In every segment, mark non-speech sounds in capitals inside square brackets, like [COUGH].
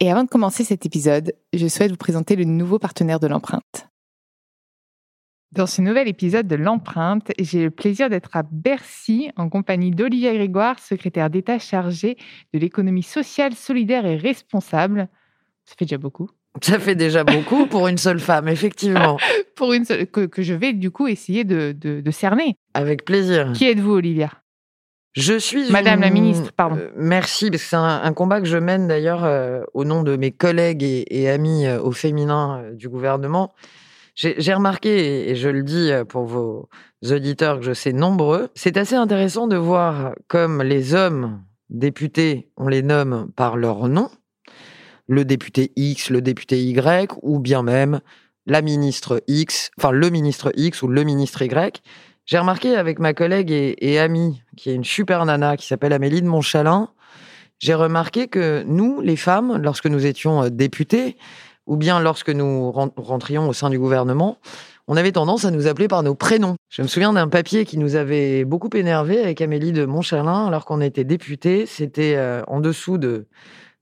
Et avant de commencer cet épisode, je souhaite vous présenter le nouveau partenaire de l'empreinte. Dans ce nouvel épisode de l'empreinte, j'ai le plaisir d'être à Bercy en compagnie d'Olivia Grégoire, secrétaire d'État chargée de l'économie sociale, solidaire et responsable. Ça fait déjà beaucoup. Ça fait déjà beaucoup pour une seule femme, effectivement. [LAUGHS] pour une seule, que, je vais du coup essayer de, de cerner. Avec plaisir. Qui êtes-vous, Olivia? Je suis Madame la ministre, pardon. Euh, merci, parce que c'est un, combat que je mène d'ailleurs euh, au nom de mes collègues et, amis euh, au féminin du gouvernement. J'ai remarqué, et je le dis pour vos auditeurs que je sais nombreux, c'est assez intéressant de voir comme les hommes députés, on les nomme par leur nom, le député X, le député Y, ou bien même la ministre X, enfin le ministre X ou le ministre Y. J'ai remarqué avec ma collègue et, amie, qui est une super nana, qui s'appelle Amélie de Montchalin, j'ai remarqué que nous, les femmes, lorsque nous étions euh, députées, ou bien lorsque nous rentrions au sein du gouvernement, on avait tendance à nous appeler par nos prénoms. Je me souviens d'un papier qui nous avait beaucoup énervé avec Amélie de Montchalin alors qu'on était députés. C'était euh, en dessous de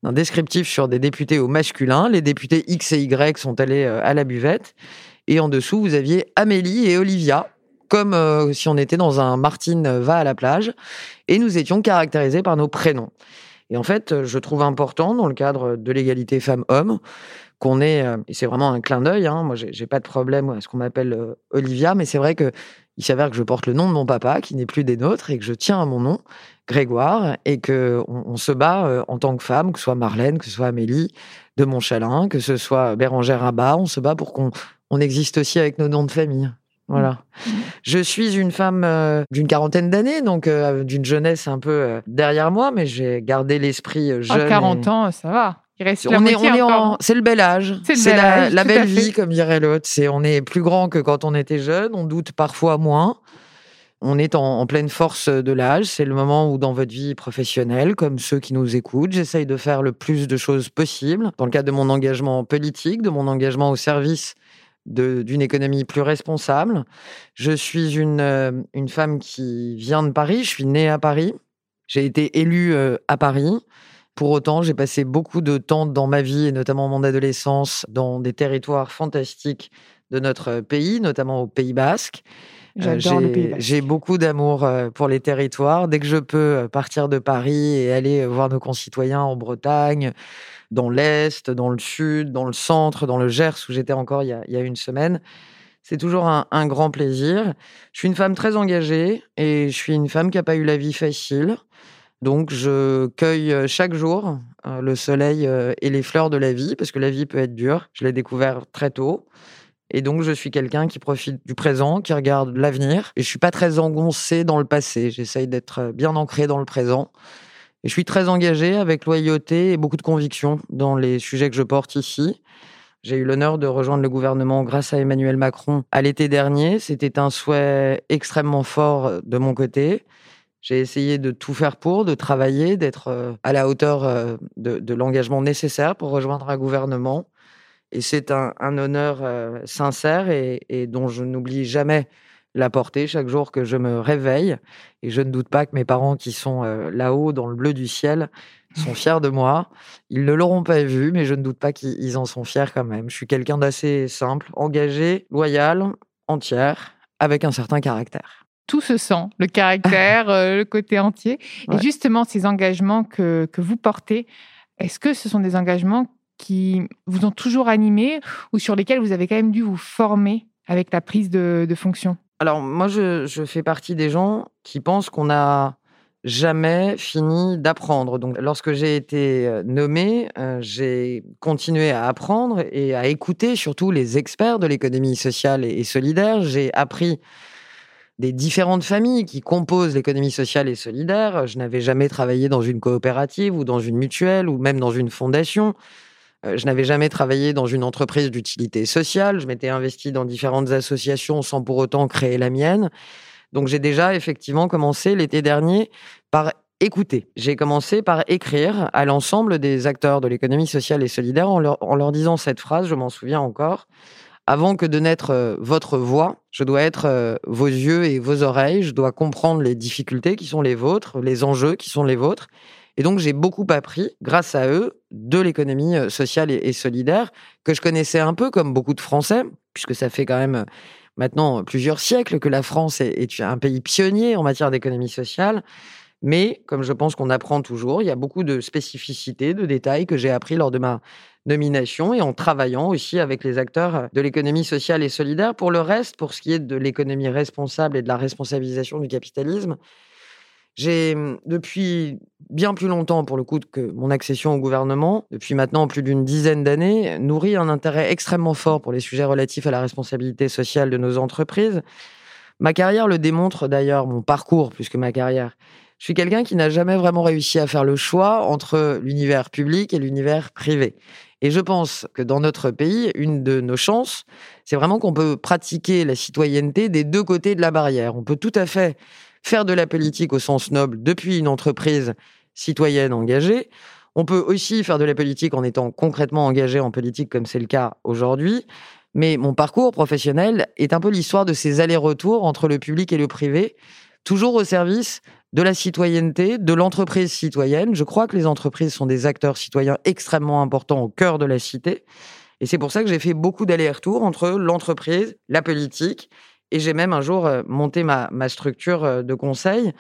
d'un descriptif sur des députés au masculin. Les députés X et Y sont allés euh, à la buvette. Et en dessous, vous aviez Amélie et Olivia, comme euh, si on était dans un Martine va à la plage, et nous étions caractérisés par nos prénoms. Et en fait, je trouve important, dans le cadre de l'égalité femmes-hommes, qu'on ait, euh, et c'est vraiment un clin d'œil, hein, moi j'ai pas de problème à ce qu'on m'appelle euh, Olivia, mais c'est vrai que il s'avère que je porte le nom de mon papa, qui n'est plus des nôtres, et que je tiens à mon nom, Grégoire, et que on, se bat en tant que femme, que ce soit Marlène, que ce soit Amélie de Montchalin, que ce soit Bérangère Rabat, on se bat pour qu'on on existe aussi avec nos noms de famille. Voilà. Mmh. Je suis une femme euh, d'une quarantaine d'années, donc euh, d'une jeunesse un peu euh, derrière moi, mais j'ai gardé l'esprit jeune. À 40 ans, ça va. Il reste on est, on est en... C'est le bel âge. C'est la, la belle vie, comme dirait l'autre. C'est on est plus grand que quand on était jeune. On doute parfois moins. On est en, en pleine force de l'âge. C'est le moment où, dans votre vie professionnelle, comme ceux qui nous écoutent, j'essaye de faire le plus de choses possible. Dans le cadre de mon engagement politique, de mon engagement au service d'une économie plus responsable. Je suis une, euh, une femme qui vient de Paris, je suis née à Paris, j'ai été élue euh, à Paris. Pour autant, j'ai passé beaucoup de temps dans ma vie, et notamment mon adolescence, dans des territoires fantastiques de notre pays, notamment au Pays Basque. Euh, j'ai beaucoup d'amour pour les territoires. Dès que je peux partir de Paris et aller voir nos concitoyens en Bretagne, dans l'Est, dans le Sud, dans le Centre, dans le Gers, où j'étais encore il y, a, une semaine. C'est toujours un, grand plaisir. Je suis une femme très engagée et je suis une femme qui n'a pas eu la vie facile. Donc, je cueille euh, chaque jour euh, le soleil euh, et les fleurs de la vie, parce que la vie peut être dure. Je l'ai découvert très tôt. Et donc, je suis quelqu'un qui profite du présent, qui regarde l'avenir. Et je suis pas très engoncé dans le passé. J'essaye d'être bien ancré dans le présent. Et je suis très engagé avec loyauté et beaucoup de conviction dans les sujets que je porte ici. J'ai eu l'honneur de rejoindre le gouvernement grâce à Emmanuel Macron à l'été dernier. C'était un souhait extrêmement fort de mon côté. J'ai essayé de tout faire pour, de travailler, d'être euh, à la hauteur euh, de, l'engagement nécessaire pour rejoindre un gouvernement. Et c'est un, honneur euh, sincère et dont je n'oublie jamais la porter chaque jour que je me réveille. Et je ne doute pas que mes parents qui sont euh, là-haut dans le bleu du ciel sont [LAUGHS] fiers de moi. Ils ne l'auront pas vu, mais je ne doute pas qu'ils en sont fiers quand même. Je suis quelqu'un d'assez simple, engagé, loyal, entière, avec un certain caractère. Tout se sent, le caractère, euh, le côté entier. Et justement, ces engagements que, que vous portez, est-ce que ce sont des engagements qui vous ont toujours animé ou sur lesquels vous avez quand même dû vous former avec la prise de, fonction? Alors moi, je, fais partie des gens qui pensent qu'on n'a jamais fini d'apprendre. Donc lorsque j'ai été euh, nommé, euh, j'ai continué à apprendre et à écouter surtout les experts de l'économie sociale et solidaire. J'ai appris des différentes familles qui composent l'économie sociale et solidaire. Je n'avais jamais travaillé dans une coopérative ou dans une mutuelle ou même dans une fondation. Euh, je n'avais jamais travaillé dans une entreprise d'utilité sociale. Je m'étais investi dans différentes associations sans pour autant créer la mienne. Donc j'ai déjà effectivement commencé l'été dernier par écouter. J'ai commencé par écrire à l'ensemble des acteurs de l'économie sociale et solidaire en leur, disant cette phrase, je m'en souviens encore. Avant que de naître euh, votre voix, je dois être euh, vos yeux et vos oreilles, je dois comprendre les difficultés qui sont les vôtres, les enjeux qui sont les vôtres. Et donc j'ai beaucoup appris, grâce à eux, de l'économie euh, sociale et, solidaire, que je connaissais un peu comme beaucoup de Français, puisque ça fait quand même maintenant plusieurs siècles que la France est un pays pionnier en matière d'économie sociale. Mais comme je pense qu'on apprend toujours, il y a beaucoup de spécificités, de détails que j'ai appris lors de ma nomination et en travaillant aussi avec les acteurs de l'économie sociale et solidaire. Pour le reste, pour ce qui est de l'économie responsable et de la responsabilisation du capitalisme, j'ai, mmh, depuis bien plus longtemps, pour le coup, que mon accession au gouvernement, depuis maintenant plus d'une dizaine d'années, nourri un intérêt extrêmement fort pour les sujets relatifs à la responsabilité sociale de nos entreprises. Ma carrière le démontre d'ailleurs, mon parcours plus que ma carrière. Je suis quelqu'un qui n'a jamais vraiment réussi à faire le choix entre l'univers public et l'univers privé. Et je pense que dans notre pays, une de nos chances, c'est vraiment qu'on peut pratiquer la citoyenneté des deux côtés de la barrière. On peut tout à fait faire de la politique au sens noble depuis une entreprise citoyenne engagée. On peut aussi faire de la politique en étant concrètement engagé en politique, comme c'est le cas aujourd'hui. Mais mon parcours professionnel est un peu l'histoire de ces allers-retours entre le public et le privé, toujours au service de la citoyenneté, de l'entreprise citoyenne. Je crois que les entreprises sont des acteurs citoyens extrêmement importants au cœur de la cité. Et c'est pour ça que j'ai fait beaucoup d'allers-retours entre l'entreprise, la politique, et j'ai même un jour euh, monté ma, structure euh, de conseil.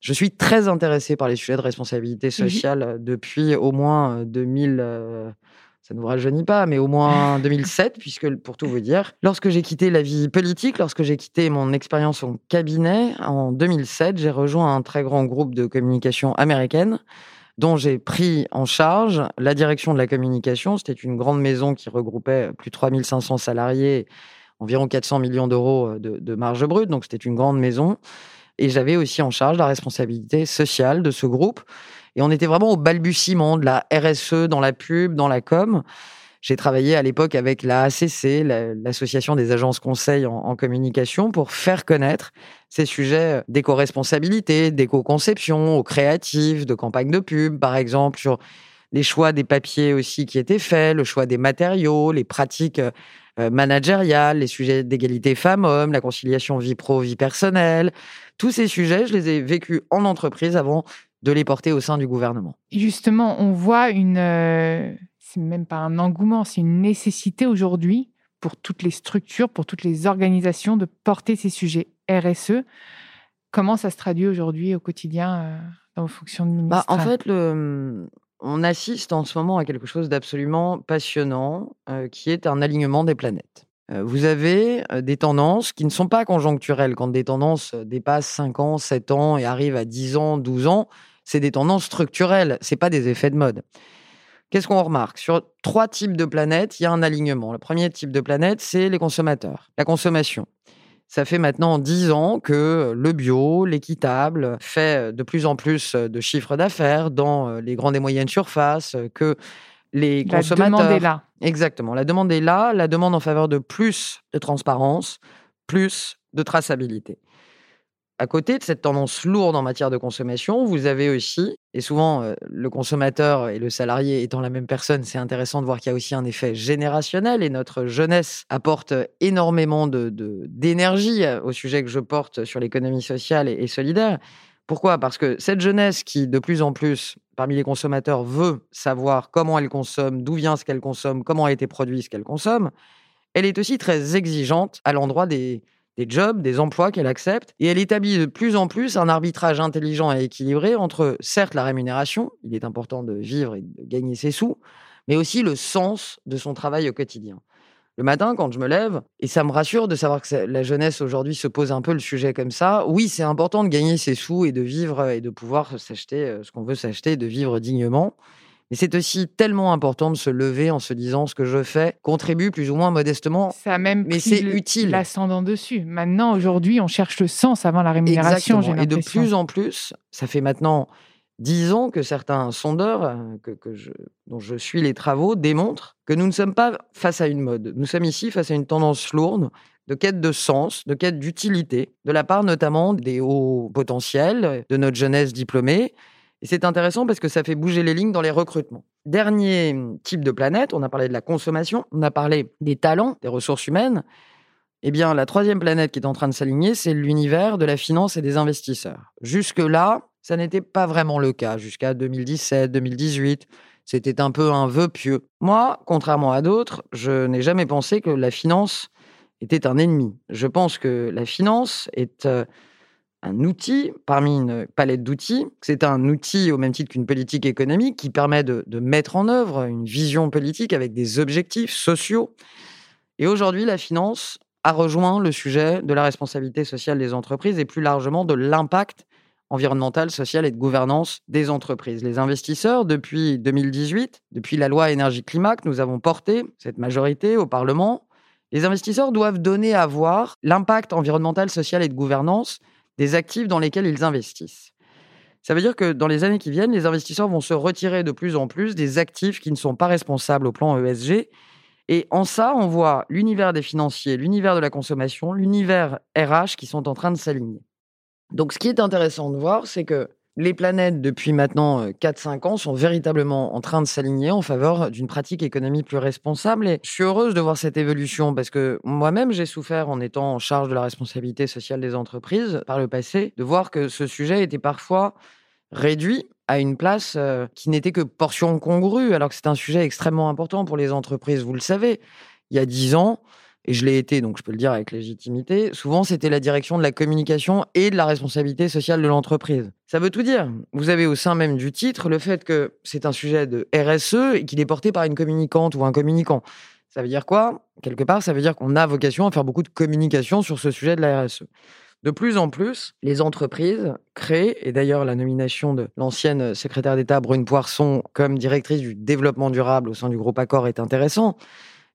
Je suis très intéressé par les sujets de responsabilité mmh sociale euh, depuis au moins 2000 ça ne vous rajeunit pas, mais au moins [LAUGHS] 2007, puisque pour tout vous dire, lorsque j'ai quitté la vie politique, lorsque j'ai quitté mon expérience en cabinet, en 2007, j'ai rejoint un très grand groupe de communication américaine dont j'ai pris en charge la direction de la communication. C'était une grande maison qui regroupait plus de 3500 salariés, environ 400 millions d'euros de, marge brute, donc c'était une grande maison. Et j'avais aussi en charge la responsabilité sociale de ce groupe. Et on était vraiment au balbutiement de la RSE dans la pub, dans la com. J'ai travaillé à l'époque avec la ACC, l'association des agences conseils en, communication, pour faire connaître ces sujets d'éco-responsabilité, d'éco-conception, aux créatifs, de campagnes de pub, par exemple, sur les choix des papiers aussi qui étaient faits, le choix des matériaux, les pratiques euh, managériales, les sujets d'égalité femmes-hommes, la conciliation vie pro-vie personnelle. Tous ces sujets, je les ai vécus en entreprise avant de les porter au sein du gouvernement. Justement, on voit une, euh, c'est même pas un engouement, c'est une nécessité aujourd'hui pour toutes les structures, pour toutes les organisations de porter ces sujets RSE. Comment ça se traduit aujourd'hui au quotidien euh, dans vos fonctions de ministre bah, En fait, le, on assiste en ce moment à quelque chose d'absolument passionnant, qui est un alignement des planètes. Vous avez des tendances qui ne sont pas conjoncturelles. Quand des tendances dépassent 5 ans, 7 ans et arrivent à 10 ans, 12 ans, c'est des tendances structurelles, c'est pas des effets de mode. Qu'est-ce qu'on remarque? Sur trois types de planètes, il y a un alignement. Le premier type de planète, c'est les consommateurs, la consommation. Ça fait maintenant dix ans que le bio, l'équitable, fait de plus en plus de chiffres d'affaires dans les grandes et moyennes surfaces, que les consommateurs... La demande est là. Exactement. La demande est là. La demande en faveur de plus de transparence, plus de traçabilité à côté de cette tendance lourde en matière de consommation, vous avez aussi, et souvent euh, le consommateur et le salarié étant la même personne, c'est intéressant de voir qu'il y a aussi un effet générationnel et notre jeunesse apporte énormément d'énergie euh, au sujet que je porte sur l'économie sociale et, solidaire. Pourquoi? Parce que cette jeunesse qui, de plus en plus, parmi les consommateurs, veut savoir comment elle consomme, d'où vient ce qu'elle consomme, comment a été produit ce qu'elle consomme, elle est aussi très exigeante à l'endroit des, des jobs, des emplois qu'elle accepte, et elle établit de plus en plus un arbitrage intelligent et équilibré entre, certes, la rémunération, il est important de vivre et de gagner ses sous, mais aussi le sens de son travail au quotidien. Le matin, quand je me lève, et ça me rassure de savoir que la jeunesse aujourd'hui se pose un peu le sujet comme ça, oui, c'est important de gagner ses sous et de vivre et de pouvoir s'acheter euh, ce qu'on veut s'acheter, de vivre dignement. Mais c'est aussi tellement important de se lever en se disant ce que je fais contribue plus ou moins modestement. Ça même mais c'est utile. L'ascendant dessus. Maintenant, aujourd'hui, on cherche le sens avant la rémunération. Exactement. Et de plus en plus, ça fait maintenant dix ans que certains sondeurs euh, que, que je, dont je suis les travaux démontrent que nous ne sommes pas face à une mode. Nous sommes ici face à une tendance lourde de quête de sens, de quête d'utilité, de la part notamment des hauts potentiels, de notre jeunesse diplômée. Et c'est intéressant parce que ça fait bouger les lignes dans les recrutements. Dernier type de planète, on a parlé de la consommation, on a parlé des talents, des ressources humaines. Eh bien, la troisième planète qui est en train de s'aligner, c'est l'univers de la finance et des investisseurs. Jusque-là, ça n'était pas vraiment le cas. Jusqu'à 2017, 2018, c'était un peu un vœu pieux. Moi, contrairement à d'autres, je n'ai jamais pensé que la finance était un ennemi. Je pense que la finance est euh, un outil parmi une palette d'outils. C'est un outil au même titre qu'une politique économique qui permet de, mettre en œuvre une vision politique avec des objectifs sociaux. Et aujourd'hui, la finance a rejoint le sujet de la responsabilité sociale des entreprises et plus largement de l'impact environnemental, social et de gouvernance des entreprises. Les investisseurs, depuis 2018, depuis la loi énergie-climat que nous avons portée, cette majorité au Parlement, les investisseurs doivent donner à voir l'impact environnemental, social et de gouvernance des actifs dans lesquels ils investissent. Ça veut dire que dans les années qui viennent, les investisseurs vont se retirer de plus en plus des actifs qui ne sont pas responsables au plan ESG. Et en ça, on voit l'univers des financiers, l'univers de la consommation, l'univers RH qui sont en train de s'aligner. Donc ce qui est intéressant de voir, c'est que les planètes, depuis maintenant 4-5 euh, ans, sont véritablement en train de s'aligner en faveur d'une pratique économie plus responsable. Et je suis heureuse de voir cette évolution parce que moi-même, j'ai souffert en étant en charge de la responsabilité sociale des entreprises par le passé, de voir que ce sujet était parfois réduit à une place euh, qui n'était que portion congrue, alors que c'est un sujet extrêmement important pour les entreprises, vous le savez. Il y a 10 ans, et je l'ai été, donc je peux le dire avec légitimité, souvent c'était la direction de la communication et de la responsabilité sociale de l'entreprise. Ça veut tout dire. Vous avez au sein même du titre le fait que c'est un sujet de RSE et qu'il est porté par une communicante ou un communicant. Ça veut dire quoi? Quelque part, ça veut dire qu'on a vocation à faire beaucoup de communication sur ce sujet de la RSE. De plus en plus, les entreprises créent, et d'ailleurs la nomination de l'ancienne secrétaire d'État Brune Poisson comme directrice du développement durable au sein du groupe Accor est intéressant.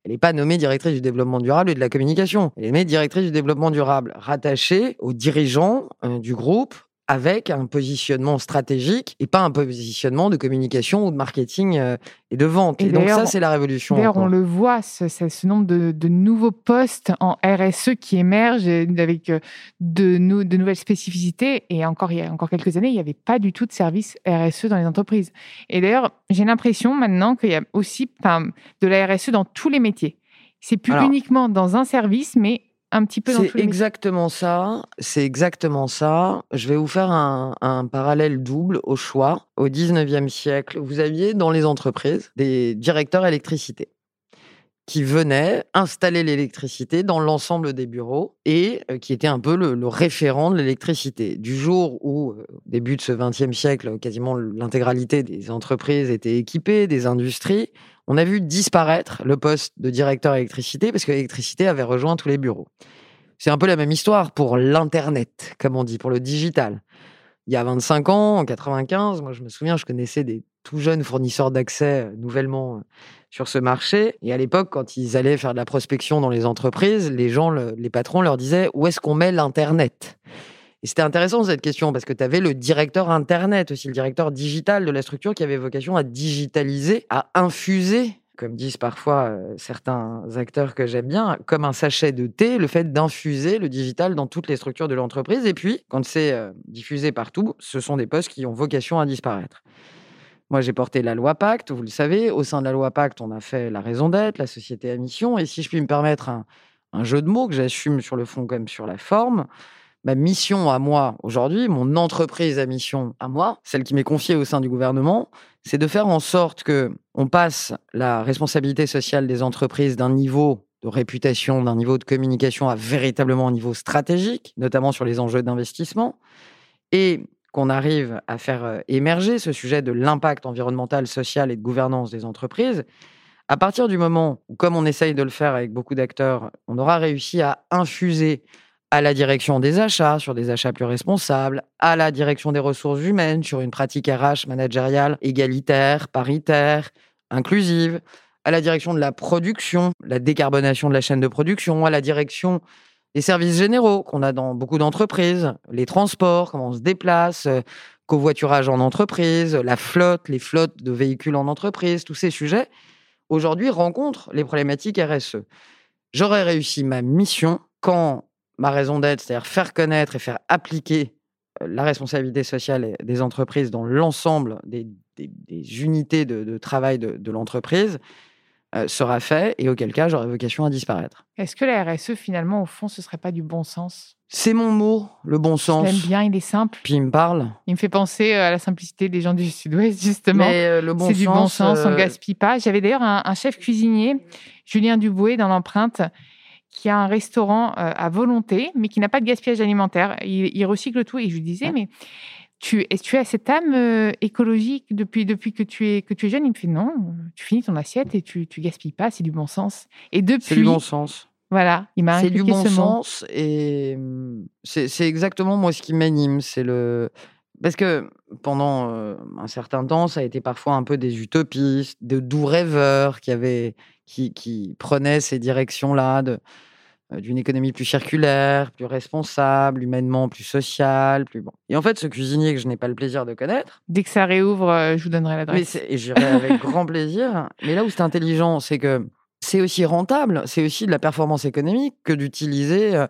Elle n'est pas nommée directrice du développement durable et de la communication. Elle est nommée directrice du développement durable, rattachée aux dirigeants euh, du groupe avec un positionnement stratégique et pas un positionnement de communication ou de marketing euh, et de vente. Et, donc ça, c'est la révolution. D'ailleurs, on le voit, ce, ce nombre de, nouveaux postes en RSE qui émergent avec euh, de, de, nouvelles spécificités. Et encore, il y a encore quelques années, il n'y avait pas du tout de service RSE dans les entreprises. Et d'ailleurs, j'ai l'impression maintenant qu'il y a aussi de la RSE dans tous les métiers. C'est plus uniquement dans un service, mais un petit peu C'est exactement ça. C'est exactement ça. Je vais vous faire un, un, parallèle double au choix. Au 19e siècle, vous aviez dans les entreprises des directeurs électricité qui venaient installer l'électricité dans l'ensemble des bureaux et euh, qui était un peu le, le référent de l'électricité. Du jour où, euh, début de ce 20e siècle, quasiment l'intégralité des entreprises étaient équipées, des industries, on a vu disparaître le poste de directeur électricité parce que l'électricité avait rejoint tous les bureaux. C'est un peu la même histoire pour l'Internet, comme on dit, pour le digital. Il y a 25 ans, en 95, moi je me souviens, je connaissais des tout jeunes fournisseurs d'accès euh, nouvellement euh, sur ce marché. Et à l'époque, quand ils allaient faire de la prospection dans les entreprises, les gens, les patrons leur disaient où est-ce qu'on met l'Internet? Et c'était intéressant cette question parce que tu avais le directeur Internet aussi, le directeur digital de la structure qui avait vocation à digitaliser, à infuser comme disent parfois euh, certains acteurs que j'aime bien, comme un sachet de thé, le fait d'infuser le digital dans toutes les structures de l'entreprise. Et puis, quand c'est euh, diffusé partout, ce sont des postes qui ont vocation à disparaître. Moi, j'ai porté la loi Pacte, vous le savez. Au sein de la loi Pacte, on a fait la raison d'être, la société à mission. Et si je puis me permettre un, un jeu de mots que j'assume sur le fond comme sur la forme, ma mission à moi aujourd'hui, mon entreprise à mission à moi, celle qui m'est confiée au sein du gouvernement, c'est de faire en sorte que on passe la responsabilité sociale des entreprises d'un niveau de réputation, d'un niveau de communication à véritablement un niveau stratégique, notamment sur les enjeux d'investissement, et qu'on arrive à faire euh, émerger ce sujet de l'impact environnemental, social et de gouvernance des entreprises. À partir du moment où, comme on essaye de le faire avec beaucoup d'acteurs, on aura réussi à infuser à la direction des achats, sur des achats plus responsables, à la direction des ressources humaines, sur une pratique RH managériale égalitaire, paritaire, inclusive, à la direction de la production, la décarbonation de la chaîne de production, à la direction les services généraux qu'on a dans beaucoup d'entreprises, les transports, comment on se déplace, euh, covoiturage en entreprise, la flotte, les flottes de véhicules en entreprise, tous ces sujets, aujourd'hui rencontrent les problématiques RSE. J'aurais réussi ma mission quand ma raison d'être, c'est-à-dire faire connaître et faire appliquer euh, la responsabilité sociale des entreprises dans l'ensemble des, unités de, travail de l'entreprise, euh, sera fait et auquel cas j'aurai vocation à disparaître. Est-ce que la RSE, finalement, au fond, ce serait pas du bon sens? C'est mon mot, le bon sens. J'aime bien, il est simple. Puis il me parle. Il me fait penser euh, à la simplicité des gens du [LAUGHS] Sud-Ouest, justement. Mais euh, le bon C'est du bon sens, on gaspille pas. J'avais d'ailleurs un, chef cuisinier, Julien Dubouet, dans l'empreinte, qui a un restaurant à volonté, mais qui n'a pas de gaspillage alimentaire. Il, recycle tout. Et je lui disais, mais tu, tu as cette âme euh, écologique depuis, depuis que, tu es, que tu es jeune? Il me fait non, tu finis ton assiette et tu, tu gaspilles pas, c'est du bon sens. Et depuis. C'est du bon sens. Voilà, il m'a C'est du bon sens et mmh, c'est exactement moi ce qui m'anime. C'est le. Parce que pendant euh, un certain temps, ça a été parfois un peu des utopistes, de doux rêveurs qui, avaient, qui, qui prenaient ces directions-là. De euh, d'une économie plus circulaire, plus responsable, humainement plus sociale, plus bon. Et en fait, ce cuisinier que je n'ai pas le plaisir de connaître. Dès que ça réouvre, euh, je vous donnerai l'adresse. Et j'irai avec [LAUGHS] grand plaisir. Mais là où c'est intelligent, c'est que c'est aussi rentable, c'est aussi de la performance économique que d'utiliser euh,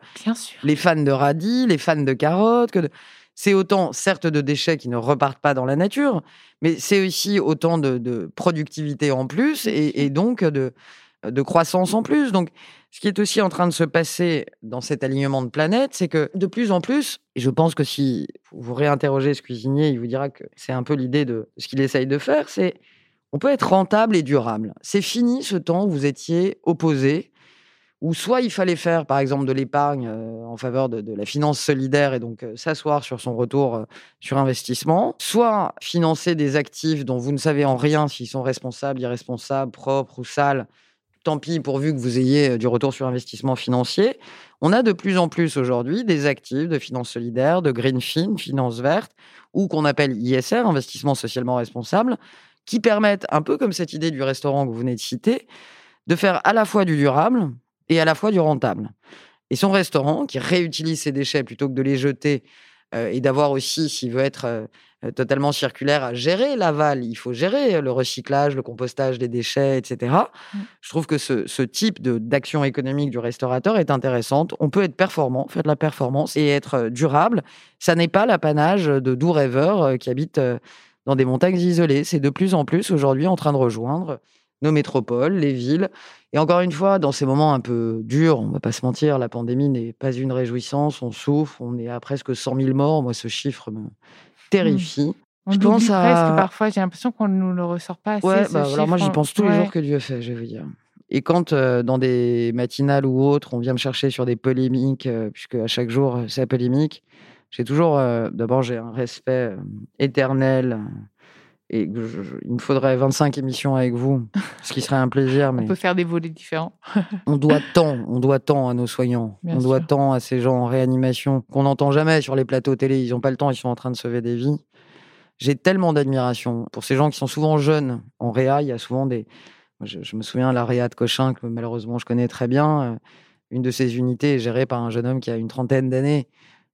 les fans de radis, les fans de carottes. Que C'est autant, certes, de déchets qui ne repartent pas dans la nature, mais c'est aussi autant de, productivité en plus et, et donc de, de croissance en plus. Donc, ce qui est aussi en train de se passer dans cet alignement de planètes, c'est que de plus en plus, et je pense que si vous réinterrogez ce cuisinier, il vous dira que c'est un peu l'idée de ce qu'il essaye de faire, c'est on peut être rentable et durable. C'est fini ce temps où vous étiez opposés, où soit il fallait faire, par exemple, de l'épargne euh, en faveur de, la finance solidaire et donc euh, s'asseoir sur son retour euh, sur investissement, soit financer des actifs dont vous ne savez en rien s'ils sont responsables, irresponsables, propres ou sales, tant pis pourvu que vous ayez du retour sur investissement financier. On a de plus en plus aujourd'hui des actifs de finance solidaire, de greenfin, finance verte, ou qu'on appelle ISR, investissement socialement responsable, qui permettent, un peu comme cette idée du restaurant que vous venez de citer, de faire à la fois du durable et à la fois du rentable. Et son restaurant, qui réutilise ses déchets plutôt que de les jeter, euh, et d'avoir aussi, s'il veut être euh, totalement circulaire à gérer l'aval. Il faut gérer le recyclage, le compostage des déchets, etc. Mmh. Je trouve que ce, type d'action économique du restaurateur est intéressante. On peut être performant, faire de la performance et être euh, durable. Ça n'est pas l'apanage de doux rêveurs qui habitent dans des montagnes isolées. C'est de plus en plus aujourd'hui en train de rejoindre nos métropoles, les villes. Et encore une fois, dans ces moments un peu durs, on ne va pas se mentir, la pandémie n'est pas une réjouissance, on souffre, on est à presque 100 000 morts. Moi, ce chiffre me, terrifie. Mmh. On je pense à... presque parfois, j'ai l'impuission qu'on ne nous le ressort pas assez. Ouais, bah, alors moi j'y pense tous les jours que Dieu fait, je vais dire. Et quand euh, dans des matinales ou autres, on vient me chercher sur des polémiques, euh, puisque à chaque jour c'est polémique, j'ai toujours, euh, d'abord j'ai un respect éternel et il me faudrait 25 émissions avec vous, ce qui serait un plaisir. Mais on peut faire des volets différents. [LAUGHS] on doit tant, on doit tant à nos soignants, on doit tant à ces gens en réanimation qu'on n'entend jamais sur les plateaux télé. Ils n'ont pas le temps, ils sont en train de sauver des vies. J'ai tellement d'admiration pour ces gens qui sont souvent jeunes. En réa, il y a souvent des. Je, me souviens de la réa de Cochin, que malheureusement je connais très bien. Une de ces unités est gérée par un jeune homme qui a une trentaine d'années.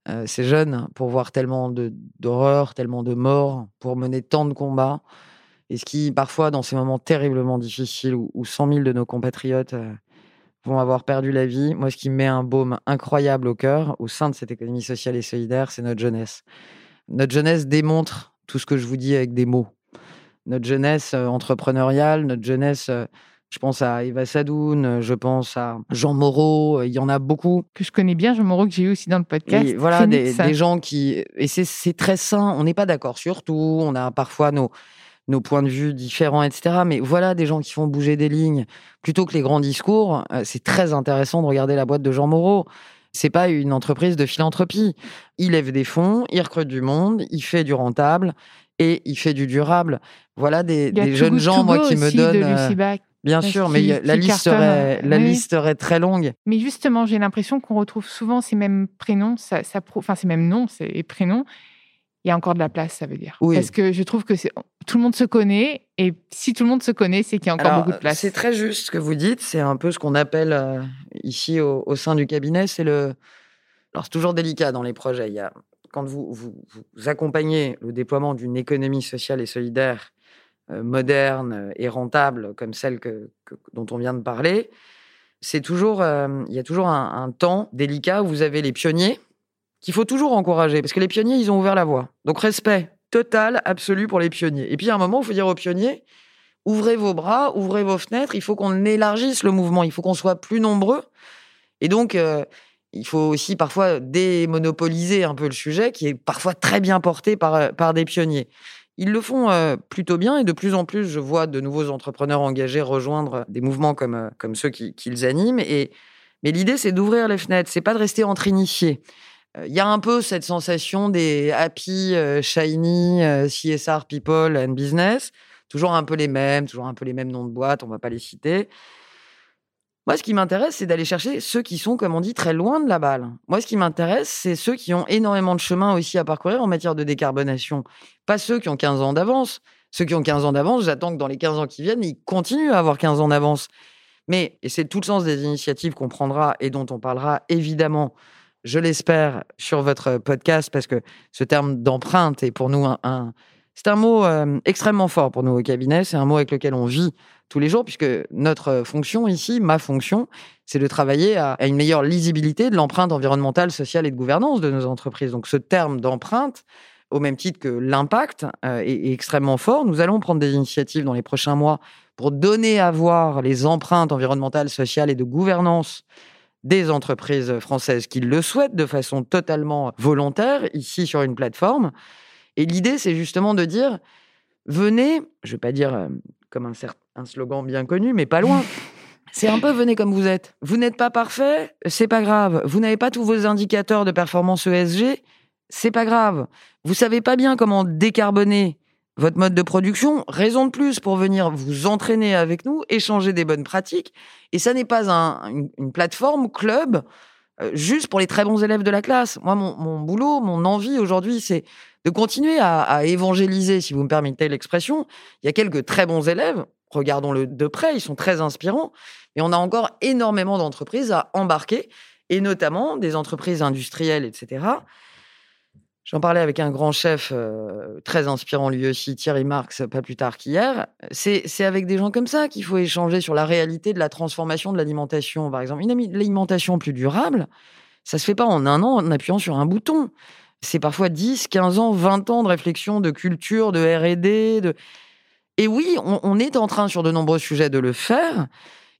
Euh, c'est jeune pour voir tellement d'horreur, tellement de morts, pour mener tant de combats. Et ce qui, parfois, dans ces moments terriblement difficiles où, où 100 000 de nos compatriotes euh, vont avoir perdu la vie, moi, ce qui me met un baume incroyable au cœur, au sein de cette économie sociale et solidaire, c'est notre jeunesse. Notre jeunesse démontre tout ce que je vous dis avec des mots. Notre jeunesse euh, entrepreneuriale, notre jeunesse je pense à Eva Sadoun, je pense à Jean Moreau, il y en a beaucoup. Que je connais bien, Jean Moreau, que j'ai eu aussi dans le podcast. voilà, des, gens qui. Et c'est très sain, on n'est pas d'accord sur tout, on a parfois nos, nos points de vue différents, etc. Mais voilà des gens qui font bouger des lignes. Plutôt que les grands discours, euh, c'est très intéressant de regarder la boîte de Jean Moreau. C'est pas une entreprise de philanthropie. Il lève des fonds, il recrute du monde, il fait du rentable et il fait du durable. Voilà des, jeunes gens, moi, qui me donnent. Euh, Bien sûr, mais la, liste serait, la liste serait très longue. Mais justement, j'ai l'impression qu'on retrouve souvent ces mêmes prénoms, ça, ça, enfin ces mêmes noms et prénoms. Il y a encore de la place, ça veut dire. Parce que je trouve que tout le monde se connaît. Et si tout le monde se connaît, c'est qu'il y a encore beaucoup de place. C'est très juste ce que vous dites. C'est un peu ce qu'on appelle euh, ici au, sein du cabinet, c'est le. Alors c'est toujours délicat dans les projets. Il y a quand vous, vous, accompagnez le déploiement d'une économie sociale et solidaire moderne et rentable comme celle que, dont on vient de parler, c'est toujours, euh, il y a toujours un, temps délicat où vous avez les pionniers qu'il faut toujours encourager parce que les pionniers, ils ont ouvert la voie. Donc respect total, absolu pour les pionniers. Et puis à un moment, il faut dire aux pionniers, ouvrez vos bras, ouvrez vos fenêtres, il faut qu'on élargisse le mouvement, il faut qu'on soit plus nombreux. Et donc, euh, il faut aussi parfois démonopoliser un peu le sujet qui est parfois très bien porté par, euh, par des pionniers. Ils le font euh, plutôt bien et de plus en plus, je vois de nouveaux entrepreneurs engagés rejoindre des mouvements comme, euh, ceux qu'ils animent. Et, mais l'idée, c'est d'ouvrir les fenêtres, c'est pas de rester entre initiés. Il y a un peu cette sensation des happy, shiny, CSR people and business, toujours un peu les mêmes, toujours un peu les mêmes noms de boîtes, on va pas les citer. Moi, ce qui m'intéresse, c'est d'aller chercher ceux qui sont, comme on dit, très loin de la balle. Moi, ce qui m'intéresse, c'est ceux qui ont énormément de chemin aussi à parcourir en matière de décarbonation. Pas ceux qui ont 15 ans d'avance. Ceux qui ont 15 ans d'avance, j'attends que dans les 15 ans qui viennent, ils continuent à avoir 15 ans d'avance. Mais, et c'est tout le sens des initiatives qu'on prendra et dont on parlera évidemment, je l'espère, sur votre podcast, parce que ce terme d'empreinte est pour nous un, c'est un mot euh, extrêmement fort pour nous au cabinet. C'est un mot avec lequel on vit tous les jours, puisque notre fonction ici, ma fonction, c'est de travailler à, une meilleure lisibilité de l'empreinte environnementale, sociale et de gouvernance de nos entreprises. Donc ce terme d'empreinte, au même titre que l'impact, euh, est, extrêmement fort. Nous allons prendre des initiatives dans les prochains mois pour donner à voir les empreintes environnementales, sociales et de gouvernance des entreprises françaises qui le souhaitent de façon totalement volontaire, ici sur une plateforme. Et l'idée, c'est justement de dire, venez, je ne vais pas dire euh, comme un, un slogan bien connu, mais pas loin. [LAUGHS] C'est un peu venez comme vous êtes. Vous n'êtes pas parfait, c'est pas grave. Vous n'avez pas tous vos indicateurs de performance ESG, c'est pas grave. Vous savez pas bien comment décarboner votre mode de production, raison de plus pour venir vous entraîner avec nous, échanger des bonnes pratiques. Et ça n'est pas une, une, plateforme club euh, juste pour les très bons élèves de la classe. Moi, mon, mon boulot, mon envie aujourd'hui, c'est de continuer à, évangéliser, si vous me permettez l'expression. Il y a quelques très bons élèves, regardons-le de près, ils sont très inspirants, mais on a encore énormément d'entreprises à embarquer, et notamment des entreprises industrielles, etc. J'en parlais avec un grand chef euh, très inspirant lui aussi, Thierry Marx, pas plus tard qu'hier. C'est avec des gens comme ça qu'il faut échanger sur la réalité de la transformation de l'alimentation. Par exemple, une alimentation plus durable, ça se fait pas en un an en appuyant sur un bouton c'est parfois 10, 15 ans, 20 ans de réflexion, de culture, de RD. De... Et oui, on, est en train sur de nombreux sujets de le faire.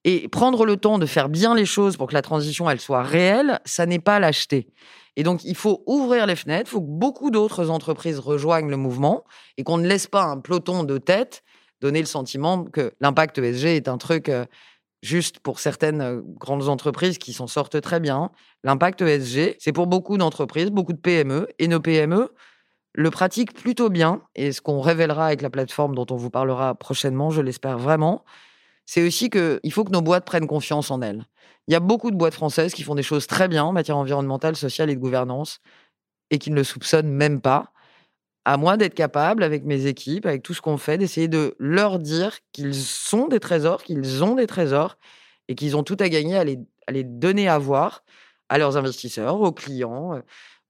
Et prendre le temps de faire bien les choses pour que la transition, elle soit réelle, ça n'est pas l'acheter. Et donc, il faut ouvrir les fenêtres, il faut que beaucoup d'autres entreprises rejoignent le mouvement et qu'on ne laisse pas un peloton de tête donner le sentiment que l'impact ESG est un truc euh, juste pour certaines euh, grandes entreprises qui s'en sortent très bien. L'impact ESG, c'est pour beaucoup d'entreprises, beaucoup de PME, et nos PME le pratiquent plutôt bien. Et ce qu'on révélera avec la plateforme dont on vous parlera prochainement, je l'espère vraiment, c'est aussi qu'il faut que nos boîtes prennent confiance en elles. Il y a beaucoup de boîtes françaises qui font des choses très bien en matière environnementale, sociale et de gouvernance, et qui ne le soupçonnent même pas à moi d'être capable, avec mes équipes, avec tout ce qu'on fait, d'essayer de leur dire qu'ils sont des trésors, qu'ils ont des trésors et qu'ils ont tout à gagner à les, donner à voir à leurs investisseurs, aux clients, euh,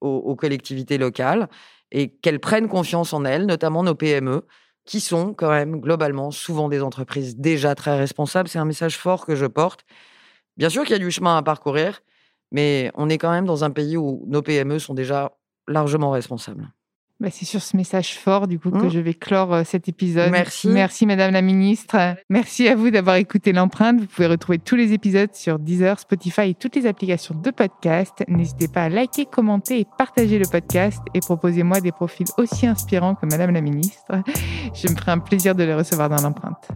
aux, collectivités locales et qu'elles prennent confiance en elles, notamment nos PME, qui sont quand même globalement souvent des entreprises déjà très responsables. C'est un message fort que je porte. Bien sûr qu'il y a du chemin à parcourir, mais on est quand même dans un pays où nos PME sont déjà largement responsables. Bah, c'est sur ce message fort, du coup, que mmh. je vais clore euh, cet épisode. Merci. Merci, Madame la Ministre. Merci à vous d'avoir écouté l'empreinte. Vous pouvez retrouver tous les épisodes sur Deezer, Spotify et toutes les applications de podcast. N'hésitez pas à liker, commenter et partager le podcast et proposez-moi des profils aussi inspirants que Madame la Ministre. Je me ferai un plaisir de les recevoir dans l'empreinte.